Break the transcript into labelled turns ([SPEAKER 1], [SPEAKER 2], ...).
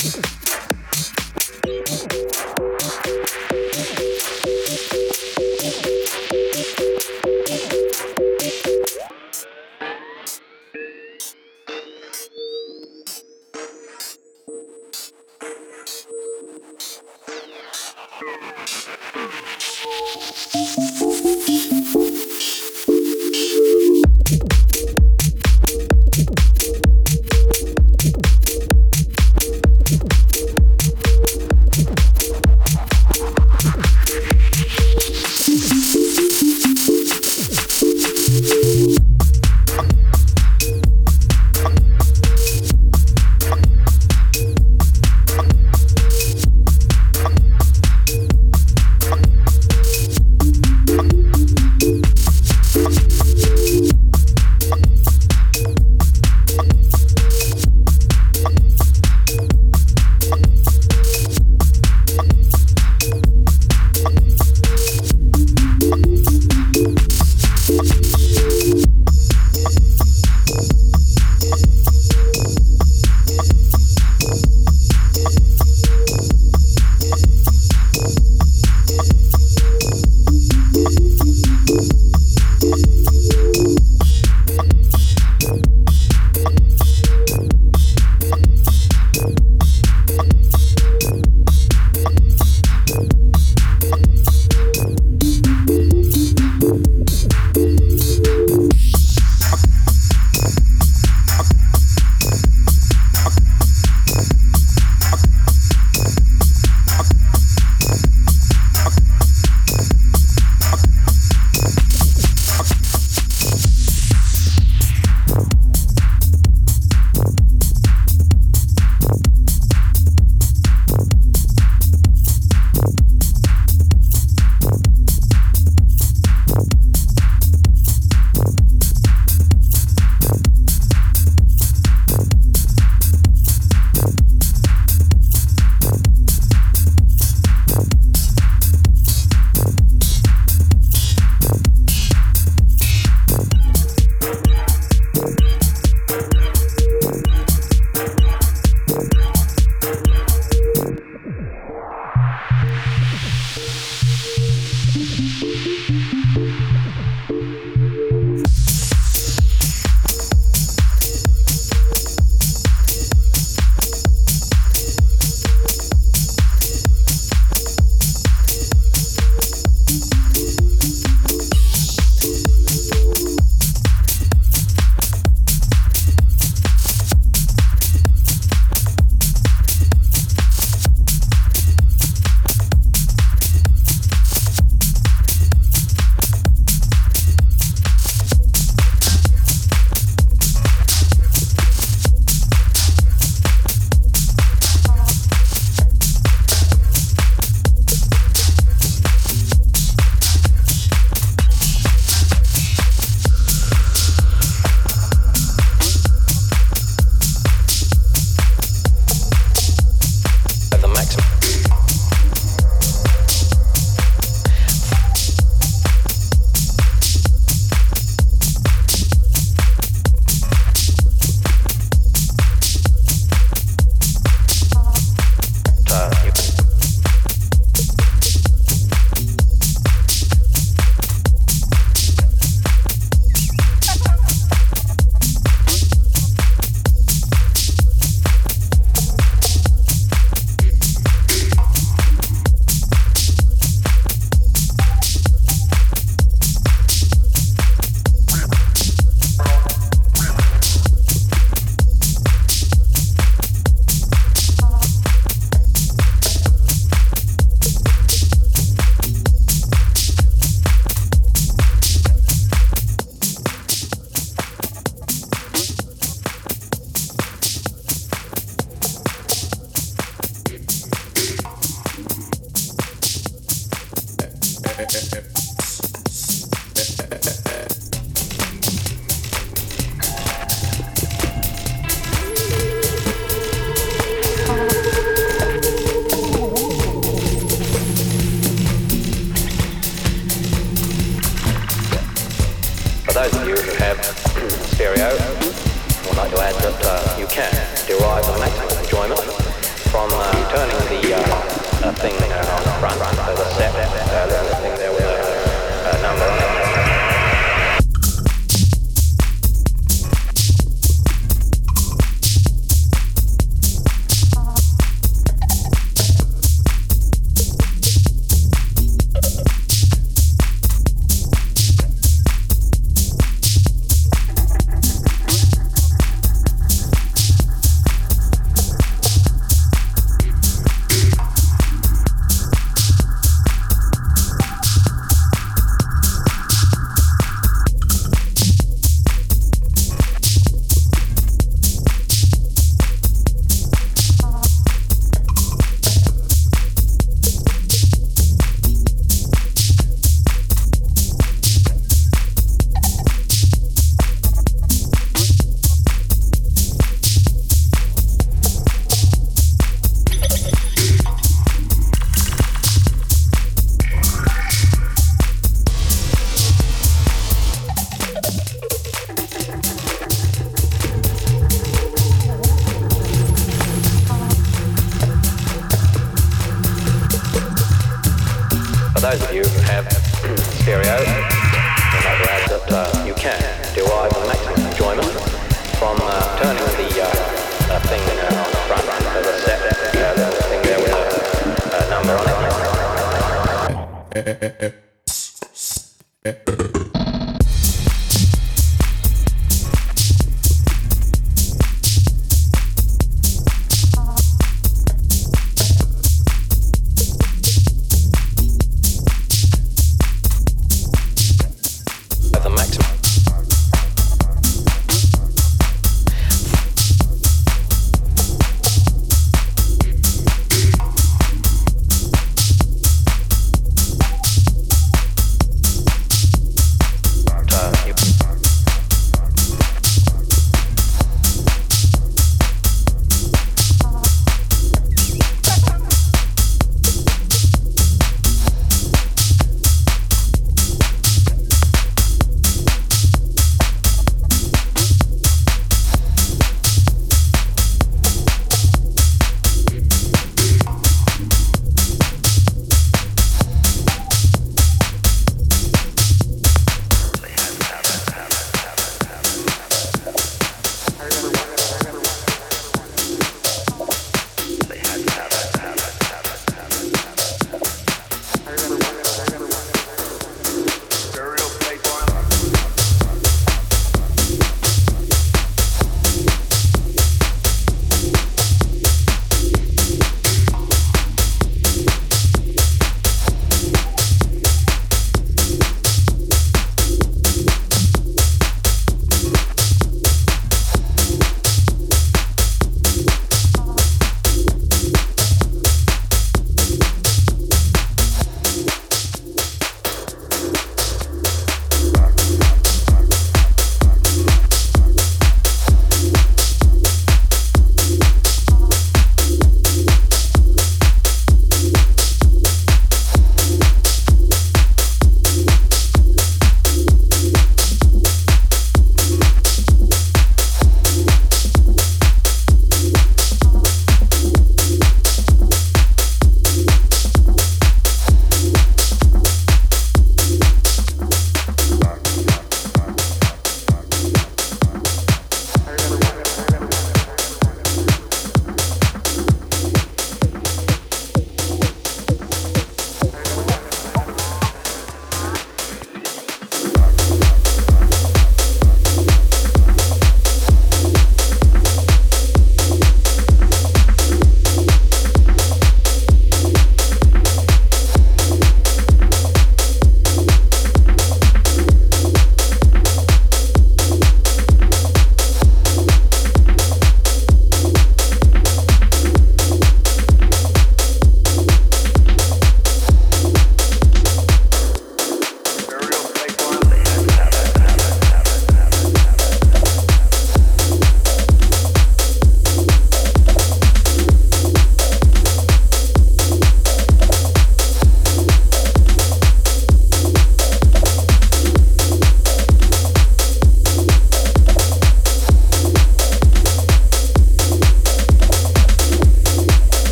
[SPEAKER 1] Peace.